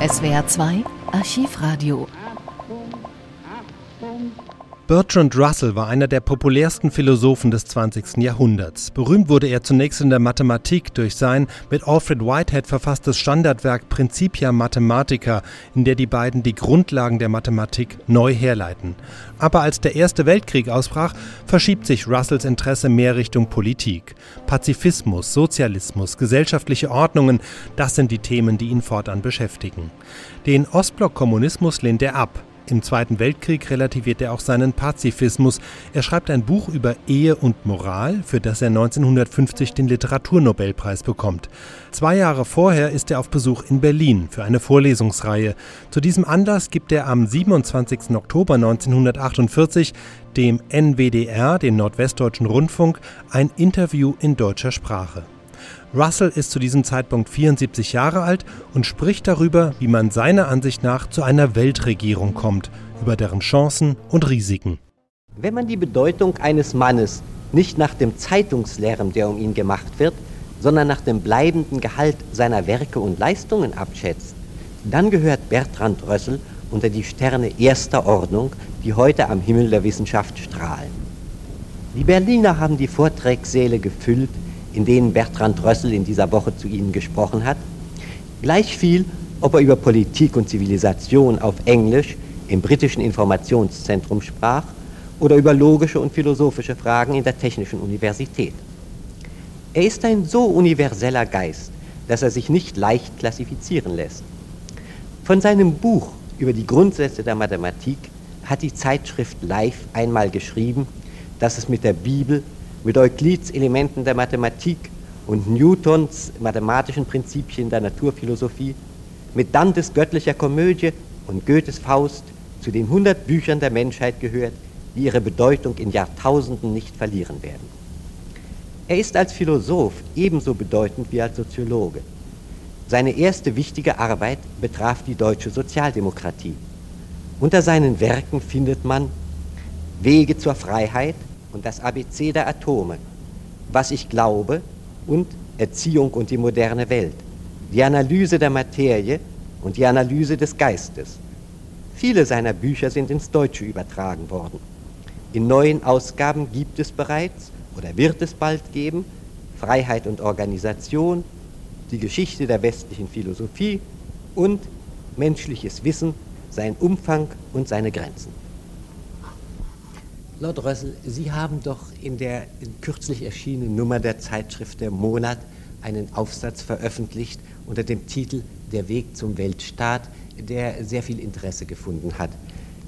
SWR 2 Archivradio Bertrand Russell war einer der populärsten Philosophen des 20. Jahrhunderts. Berühmt wurde er zunächst in der Mathematik durch sein mit Alfred Whitehead verfasstes Standardwerk Principia Mathematica, in der die beiden die Grundlagen der Mathematik neu herleiten. Aber als der Erste Weltkrieg ausbrach, verschiebt sich Russells Interesse mehr Richtung Politik. Pazifismus, Sozialismus, gesellschaftliche Ordnungen, das sind die Themen, die ihn fortan beschäftigen. Den Ostblock-Kommunismus lehnt er ab. Im Zweiten Weltkrieg relativiert er auch seinen Pazifismus. Er schreibt ein Buch über Ehe und Moral, für das er 1950 den Literaturnobelpreis bekommt. Zwei Jahre vorher ist er auf Besuch in Berlin für eine Vorlesungsreihe. Zu diesem Anlass gibt er am 27. Oktober 1948 dem NWDR, dem Nordwestdeutschen Rundfunk, ein Interview in deutscher Sprache. Russell ist zu diesem Zeitpunkt 74 Jahre alt und spricht darüber, wie man seiner Ansicht nach zu einer Weltregierung kommt, über deren Chancen und Risiken. Wenn man die Bedeutung eines Mannes nicht nach dem Zeitungslärm, der um ihn gemacht wird, sondern nach dem bleibenden Gehalt seiner Werke und Leistungen abschätzt, dann gehört Bertrand Rössel unter die Sterne erster Ordnung, die heute am Himmel der Wissenschaft strahlen. Die Berliner haben die Vortragssäle gefüllt, in denen Bertrand Rössel in dieser Woche zu Ihnen gesprochen hat, gleich viel, ob er über Politik und Zivilisation auf Englisch im britischen Informationszentrum sprach oder über logische und philosophische Fragen in der Technischen Universität. Er ist ein so universeller Geist, dass er sich nicht leicht klassifizieren lässt. Von seinem Buch über die Grundsätze der Mathematik hat die Zeitschrift Life einmal geschrieben, dass es mit der Bibel mit Euklids Elementen der Mathematik und Newtons mathematischen Prinzipien der Naturphilosophie, mit Dantes göttlicher Komödie und Goethes Faust zu den 100 Büchern der Menschheit gehört, die ihre Bedeutung in Jahrtausenden nicht verlieren werden. Er ist als Philosoph ebenso bedeutend wie als Soziologe. Seine erste wichtige Arbeit betraf die deutsche Sozialdemokratie. Unter seinen Werken findet man Wege zur Freiheit, und das ABC der Atome, was ich glaube und Erziehung und die moderne Welt, die Analyse der Materie und die Analyse des Geistes. Viele seiner Bücher sind ins Deutsche übertragen worden. In neuen Ausgaben gibt es bereits oder wird es bald geben Freiheit und Organisation, die Geschichte der westlichen Philosophie und menschliches Wissen, sein Umfang und seine Grenzen. Lord Rössel, Sie haben doch in der kürzlich erschienenen Nummer der Zeitschrift Der Monat einen Aufsatz veröffentlicht unter dem Titel Der Weg zum Weltstaat, der sehr viel Interesse gefunden hat.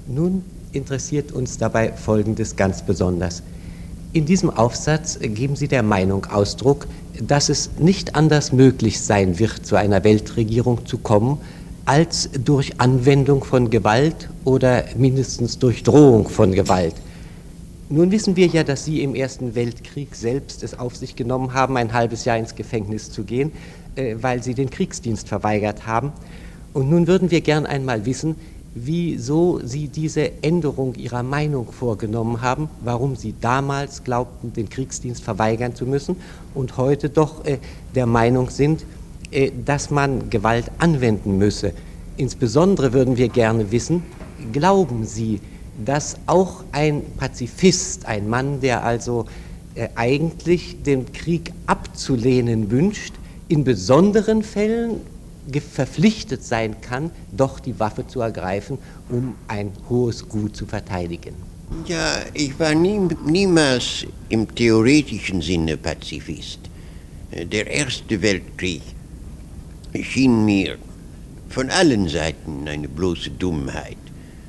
Nun interessiert uns dabei Folgendes ganz besonders. In diesem Aufsatz geben Sie der Meinung Ausdruck, dass es nicht anders möglich sein wird, zu einer Weltregierung zu kommen, als durch Anwendung von Gewalt oder mindestens durch Drohung von Gewalt. Nun wissen wir ja, dass Sie im Ersten Weltkrieg selbst es auf sich genommen haben, ein halbes Jahr ins Gefängnis zu gehen, äh, weil Sie den Kriegsdienst verweigert haben. Und nun würden wir gern einmal wissen, wieso Sie diese Änderung Ihrer Meinung vorgenommen haben, warum Sie damals glaubten, den Kriegsdienst verweigern zu müssen und heute doch äh, der Meinung sind, äh, dass man Gewalt anwenden müsse. Insbesondere würden wir gerne wissen, glauben Sie, dass auch ein Pazifist, ein Mann, der also äh, eigentlich den Krieg abzulehnen wünscht, in besonderen Fällen verpflichtet sein kann, doch die Waffe zu ergreifen, um ein hohes Gut zu verteidigen. Ja, ich war nie, niemals im theoretischen Sinne Pazifist. Der Erste Weltkrieg schien mir von allen Seiten eine bloße Dummheit.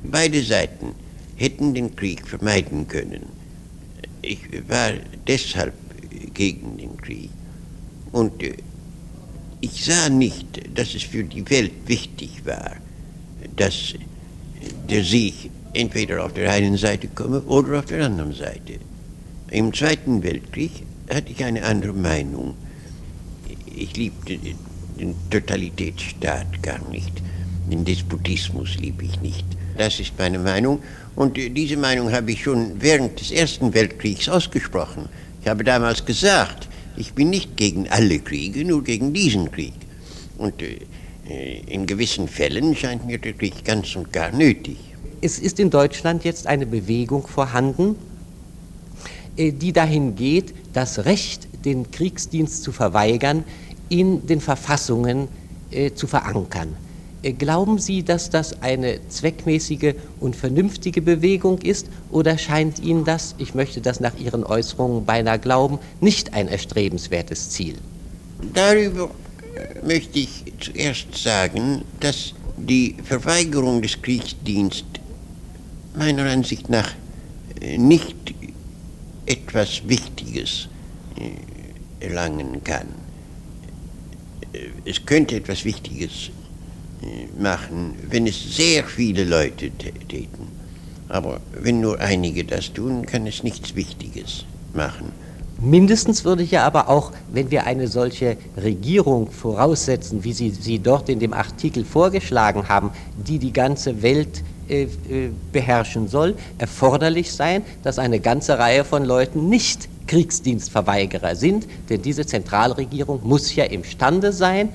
Beide Seiten hätten den Krieg vermeiden können. Ich war deshalb gegen den Krieg. Und äh, ich sah nicht, dass es für die Welt wichtig war, dass der Sieg entweder auf der einen Seite komme oder auf der anderen Seite. Im Zweiten Weltkrieg hatte ich eine andere Meinung. Ich liebte den Totalitätsstaat gar nicht. Den Despotismus liebe ich nicht. Das ist meine Meinung. Und diese Meinung habe ich schon während des Ersten Weltkriegs ausgesprochen. Ich habe damals gesagt, ich bin nicht gegen alle Kriege, nur gegen diesen Krieg. Und äh, Äh, in gewissen Fällen scheint mir der Krieg ganz und gar nötig. Es ist in Deutschland jetzt eine Bewegung vorhanden, äh, die dahin geht, das Recht, den Kriegsdienst zu verweigern, in den Verfassungen zu verankern. Äh, glauben Sie, dass das eine zweckmäßige und vernünftige Bewegung ist oder scheint Ihnen das, ich möchte das nach Ihren Äußerungen beinahe glauben, nicht ein erstrebenswertes Ziel? Darüber möchte ich zuerst sagen, dass die Verweigerung des Kriegsdienstes meiner Ansicht nach nicht etwas Wichtiges äh, erlangen kann. Äh, es könnte etwas Wichtiges äh, machen, wenn es sehr viele Leute täten. Aber wenn nur einige das tun, kann es nichts Wichtiges machen. Mindestens würde ja aber auch, wenn wir eine solche Regierung voraussetzen, wie Sie sie dort in dem Artikel vorgeschlagen haben, die die ganze Welt äh, äh, beherrschen soll, erforderlich sein, dass eine ganze Reihe von Leuten nicht Kriegsdienstverweigerer sind, denn diese Zentralregierung muss ja imstande sein,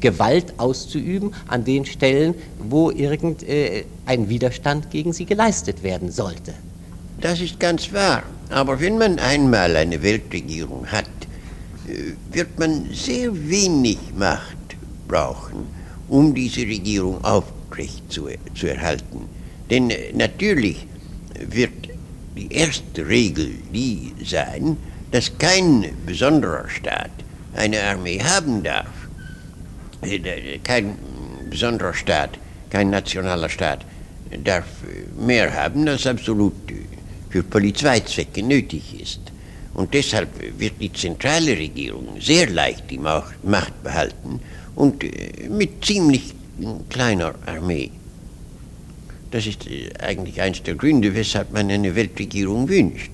Gewalt auszuüben an den Stellen, wo irgendein äh, Widerstand gegen sie geleistet werden sollte. Das ist ganz wahr. Aber wenn man einmal eine Weltregierung hat, wird man sehr wenig Macht brauchen, um diese Regierung aufrecht zu, zu erhalten. Denn äh, natürlich wird die erste Regel die sein, dass kein besonderer Staat eine Armee haben darf. Äh, kein besonderer Staat, kein nationaler Staat darf mehr haben, als absolut für Polizeizwecke nötig ist. Und deshalb wird die zentrale Regierung sehr leicht die Macht behalten und äh, mit ziemlich kleiner Armee. Das ist äh, eigentlich eines der Gründe, weshalb man eine Weltregierung wünscht.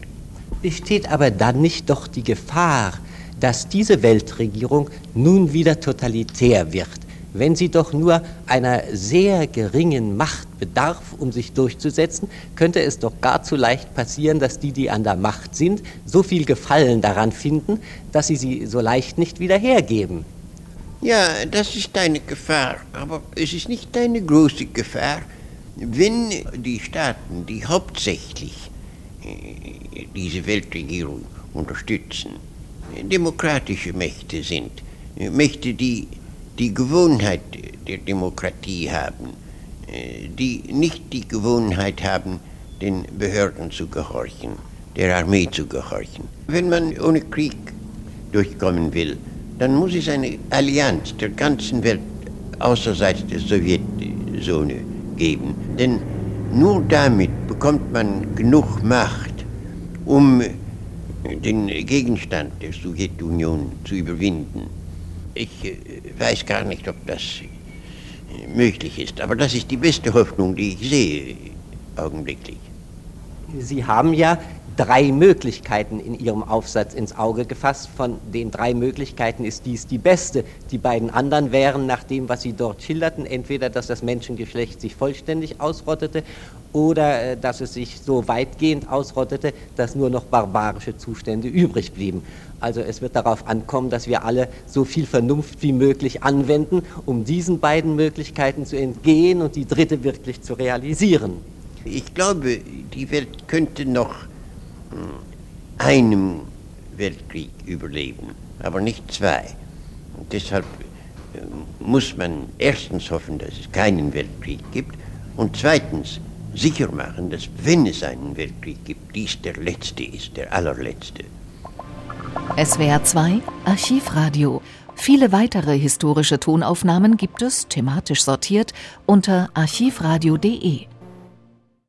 Besteht aber dann nicht doch die Gefahr, dass diese Weltregierung nun wieder totalitär wird, wenn sie doch nur einer sehr geringen Macht bedarf, um sich durchzusetzen, könnte es doch gar zu leicht passieren, dass die, die an der Macht sind, so viel Gefallen daran finden, dass sie sie so leicht nicht wieder hergeben. Ja, das ist eine Gefahr, aber es ist nicht eine große Gefahr, wenn die Staaten, die hauptsächlich äh, diese Weltregierung unterstützen, demokratische Mächte sind, Mächte, die die Gewohnheit der Demokratie haben, äh, die nicht die Gewohnheit haben, den Behörden zu gehorchen, der Armee zu gehorchen. Wenn man ohne Krieg durchkommen will, dann muss es eine Allianz der ganzen Welt außerseits der Sowjetzone geben. Denn nur damit bekommt man genug Macht, um den Gegenstand der Sowjetunion zu überwinden. Ich äh, weiß gar nicht, ob das äh, möglich ist, aber das ist die beste Hoffnung, die ich sehe augenblicklich. Sie haben ja drei Möglichkeiten in Ihrem Aufsatz ins Auge gefasst. Von den drei Möglichkeiten ist dies die beste. Die beiden anderen wären, nach dem, was Sie dort schilderten, entweder, dass das Menschengeschlecht sich vollständig ausrottete oder äh, dass es sich so weitgehend ausrottete, dass nur noch barbarische Zustände übrig blieben. Also es wird darauf ankommen, dass wir alle so viel Vernunft wie möglich anwenden, um diesen beiden Möglichkeiten zu entgehen und die dritte wirklich zu realisieren. Ich glaube, die Welt könnte noch einem Weltkrieg überleben, aber nicht zwei. Und deshalb äh, muss man erstens hoffen, dass es keinen Weltkrieg gibt und zweitens sicher machen, dass wenn es einen Weltkrieg gibt, dies der letzte ist, der allerletzte. SWR 2 Archivradio. Viele weitere historische Tonaufnahmen gibt es, thematisch sortiert, unter archivradio.de.